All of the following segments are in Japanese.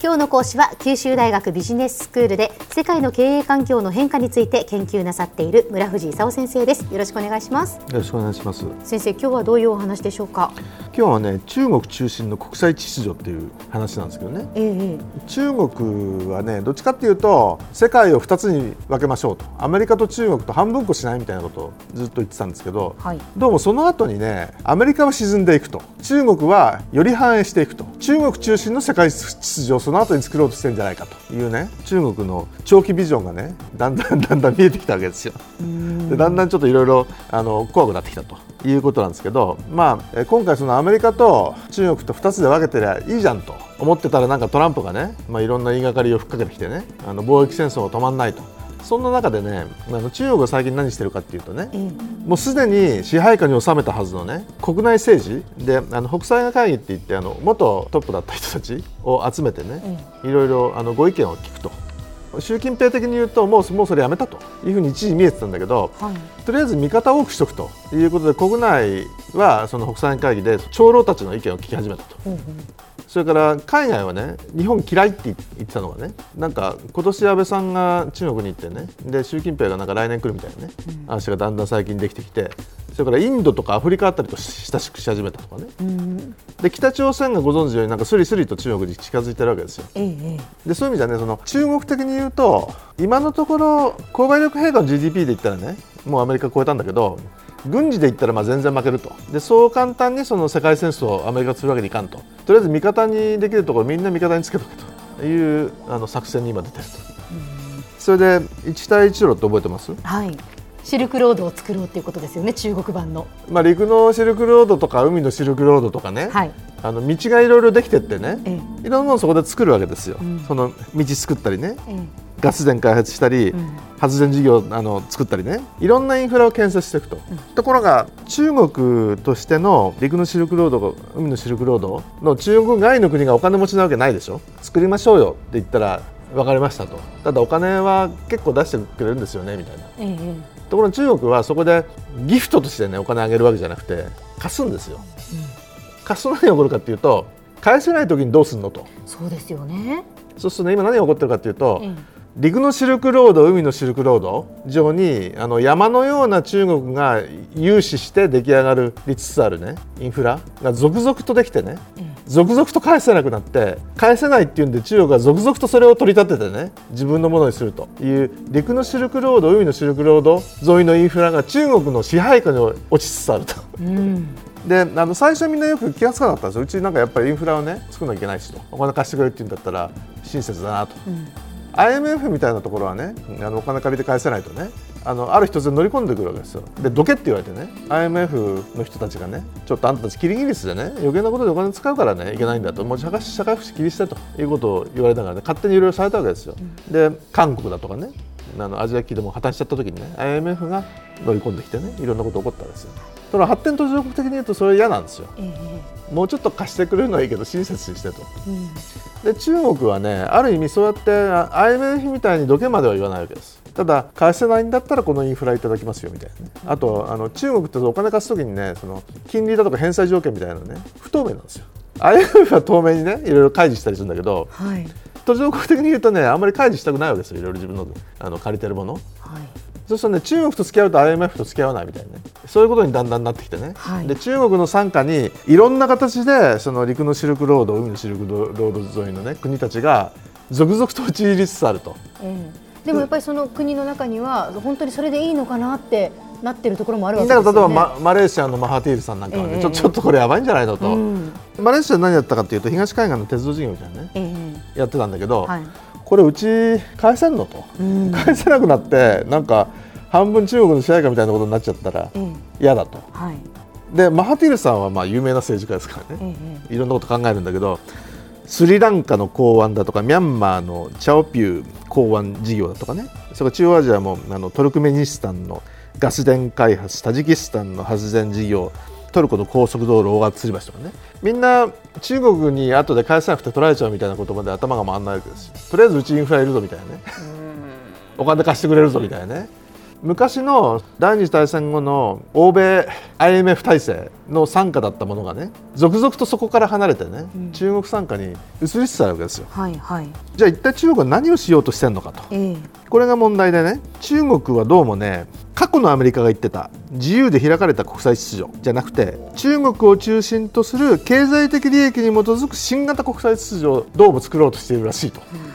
今日の講師は九州大学ビジネススクールで世界の経営環境の変化について研究なさっている村藤勲先生です。よろしくお願いします。よろしくお願いします。先生今日はどういうお話でしょうか？今日はね、中国中心の国際秩序っていう話なんですけどね。ええ中国はね、どっちかっていうと世界を2つに分けましょうと、アメリカと中国と半分こしないみたいなことをずっと言ってたんですけど、はい。どうもその後にね、アメリカは沈んでいくと、中国はより繁栄していくと、中国中心の世界秩序をその後に作ろうとしてるんじゃないかというね、中国の長期ビジョンがね、だんだんだんだん見えてきたわけですよ。でだんだんちょっといろいろあの怖くなってきたということなんですけど、まあ、え今回そのアメリカと中国と2つで分けてりゃいいじゃんと思ってたらなんかトランプがね、まあ、いろんな言いがかりをふっかけてきてねあの貿易戦争が止まらないと。そんな中でね、あの中国が最近何してるかっていうとね、えもうすでに支配下に収めたはずのね国内政治であの国際会議って言ってあの元トップだった人たちを集めてね、いろいろあのご意見を聞くと習近平的に言うともうもうそれやめたというふうに一時見えてたんだけど、はい。とりあえず味方を多くしとくということで国内はその国際会議で長老たちの意見を聞き始めたと。それから海外はね日本嫌いって言ってたのがねなんか今年安倍さんが中国に行ってねで習近平がなんか来年来るみたいなね、話がだんだん最近できてきてそれからインドとかアフリカあたりと親しくし始めたとかね、で北朝鮮がご存知のようになんかスリスリと中国に近づいてるわけですよ。ええでそういう意味じゃねその中国的に言うと今のところ購買力陛下の GDP で言ったらねもうアメリカ超えたんだけど軍事で言ったらまあ全然負けると。でそう簡単にその世界戦争をアメリカがするわけにいかんと。とりあえず味方にできるところみんな味方につけとけと。いうあの作戦に今出てると、それで一帯一路って覚えてます？はいシルクロードを作ろうっていうことですよね中国版の。まあ、陸のシルクロードとか海のシルクロードとかね、はい。あの道がいろいろできてってね、えいろんなものをそこで作るわけですよ、ん。その道作ったりね。ええ。ガス田開発したり、ん。発電事業あの作ったりね。いろんなインフラを建設していくと、ところが中国としての陸のシルクロード海のシルクロードの中国外の国がお金持ちなわけないでしょ。作りましょうよって言ったら分かりましたと。ただお金は結構出してくれるんですよねみたいな。ええところが中国はそこでギフトとしてねお金あげるわけじゃなくて貸すんですよ、貸すと何が起こるかっていうと返せない時にどうするのと。そうですよね。そうするとね今何が起こってるかっていうと、ええ。陸のシルクロード海のシルクロード上にあの山のような中国が融資して出来上がるりつつあるねインフラが続々とできてね、続々と返せなくなって返せないっていうんで中国が続々とそれを取り立ててね自分のものにすると。いう陸のシルクロード海のシルクロード沿いのインフラが中国の支配下に落ちつつあると。うん。であの最初みんなよく気がつかなかったんですよ。うちなんかやっぱりインフラをね作らなきゃいけないしとお金貸してくれるって言うんだったら親切だなと、IMF みたいなところはねあのお金借りて返せないとねあのある一つで乗り込んでくるわけですよ。でどけって言われてね IMF の人たちがねちょっとあんたたちキリギリスでね。余計なことでお金使うからねいけないんだと。もう社会社会福祉切り捨てと。いうことを言われながらね勝手にいろいろされたわけですよ、で韓国だとかねあのアジア系でも破綻しちゃった時にね IMF が乗り込んできてねいろんなこと起こったんですよ。ただ発展途上国的に言うとそれ嫌なんですよ。ええもうちょっと貸してくれるのはいいけど親切にしてと。うん。で中国はねある意味そうやってあ IMF みたいにどけまでは言わないわけですただ返せないんだったらこのインフラいただきますよみたいなね。あとあの中国ってお金貸す時にねその金利だとか返済条件みたいなのね不透明なんですよ。IMF は透明にねいろいろ開示したりするんだけどはい。途上国的に言うとねあんまり開示したくないわけですよ。いろいろ自分のあの借りてるもの。はい。そうするとね中国と付き合うと IMF と付き合わないみたいなね。そういうことにだんだんなってきてね、はい。で中国の傘下にいろんな形でその陸のシルクロード海のシルクロード沿いのね国たちが続々と陥りつつあると。ええでもやっぱりその国の中には本当にそれでいいのかなってなってるところもあるわけだからですよね。例えばママレーシアのマハティールさんなんかはね、ええ。ちょちょっとこれやばいんじゃないのと、うん。マレーシアは何やったかっていうと東海岸の鉄道事業みたいなね。ええ。やってたんだけど、はい。これうち返せんのと、うん。返せなくなってなんか半分中国の支配下みたいなことになっちゃったらええ。嫌だと。はい。でマハティールさんはまあ有名な政治家ですからね、ええ。いろんなこと考えるんだけどスリランカの港湾だとかミャンマーのチャオピュー港湾事業だとかね。それから中央アジアもあのトルクメニスタンのガス田開発タジキスタンの発電事業トルコの高速道路大型吊り橋とかね。みんな中国に後で返さなくて取られちゃうみたいなことまで頭が回らないわけですよとりあえずうちインフラいるぞみたいなね。お金貸してくれるぞみたいなね昔の第二次大戦後の欧米 IMF 体制の傘下だったものがね続々とそこから離れてね、うん、中国傘下に移りつつあるわけですよ。はいはい、じゃあ一体中国は何をしようとしてるのかと、えー、これが問題でね中国はどうもね過去のアメリカが言ってた自由で開かれた国際秩序じゃなくて中国を中心とする経済的利益に基づく新型国際秩序をどうも作ろうとしているらしいと。うん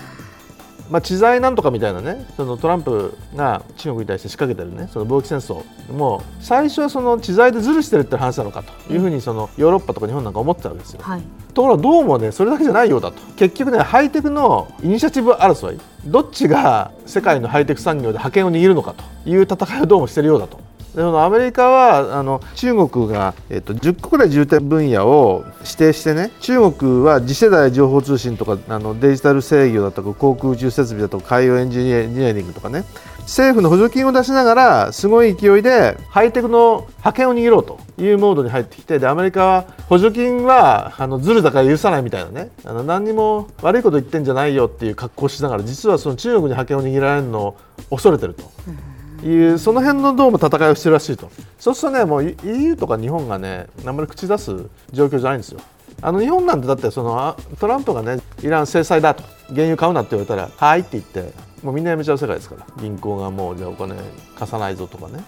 まあ、知財なんとかみたいなねそのトランプが中国に対して仕掛けてるねその貿易戦争も最初はその知財でずるしてるって話なのかというふうにそのヨーロッパとか日本なんか思ってたわけですよ、はい、ところがどうもねそれだけじゃないようだと。結局ねハイテクのイニシアチブ争い。どっちが世界のハイテク産業で覇権を握るのかという戦いをどうもしてるようだとアメリカはあの中国が、えっと、10個くらい重点分野を指定してね中国は次世代情報通信とかあのデジタル制御だとか航空宇宙設備だとか海洋エンジニアリングとかね政府の補助金を出しながらすごい勢いでハイテクの覇権を握ろうというモードに入ってきてでアメリカは補助金はあのずるだから許さないみたいなねあの何にも悪いこと言ってんじゃないよっていう格好をしながら実はその中国に覇権を握られるのを恐れてると。うんいうその辺のどうも戦いをしてるらしいと。そうするとねもう EU とか日本がねあんまり口出す状況じゃないんですよ。あの日本なんてだってそのトランプがねイラン制裁だと。原油買うなって言われたらはいって言ってもうみんなやめちゃう世界ですから。銀行がもうじゃあお金貸さないぞとかね、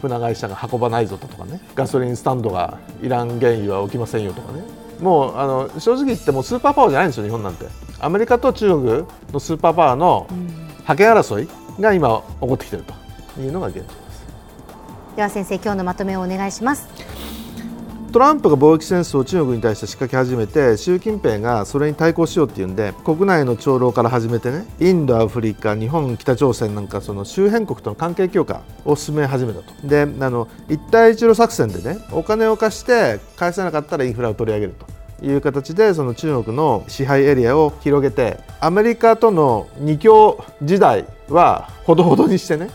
船会社が運ばないぞとかね。ガソリンスタンドがイラン原油は置きませんよとかね。もうあの正直言ってもスーパーパワーじゃないんですよ日本なんて。アメリカと中国のスーパーパワーの覇権争いが今起こってきてるというのが現状です。では先生今日のまとめをお願いします。トランプが貿易戦争を中国に対して仕掛け始めて習近平がそれに対抗しようっていうんで国内の長老から始めてねインドアフリカ日本北朝鮮なんかその周辺国との関係強化を進め始めたと。であの一帯一路作戦でねお金を貸して返せなかったらインフラを取り上げるという形でその中国の支配エリアを広げてアメリカとの二強時代はほどほどにしてね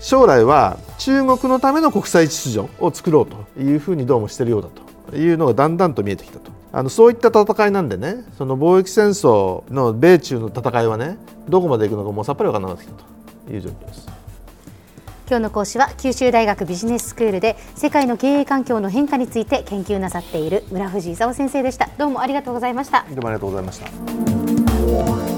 将来は中国のための国際秩序を作ろうというふうにどうもしているようだというのがだんだんと見えてきたと。あのそういった戦いなんでねその貿易戦争の米中の戦いはねどこまでいくのかもうさっぱり分からなくなってきたという状況です。今日の講師は九州大学ビジネススクールで世界の経営環境の変化について研究なさっている村藤勲先生でした。どうもありがとうございました。どうもありがとうございました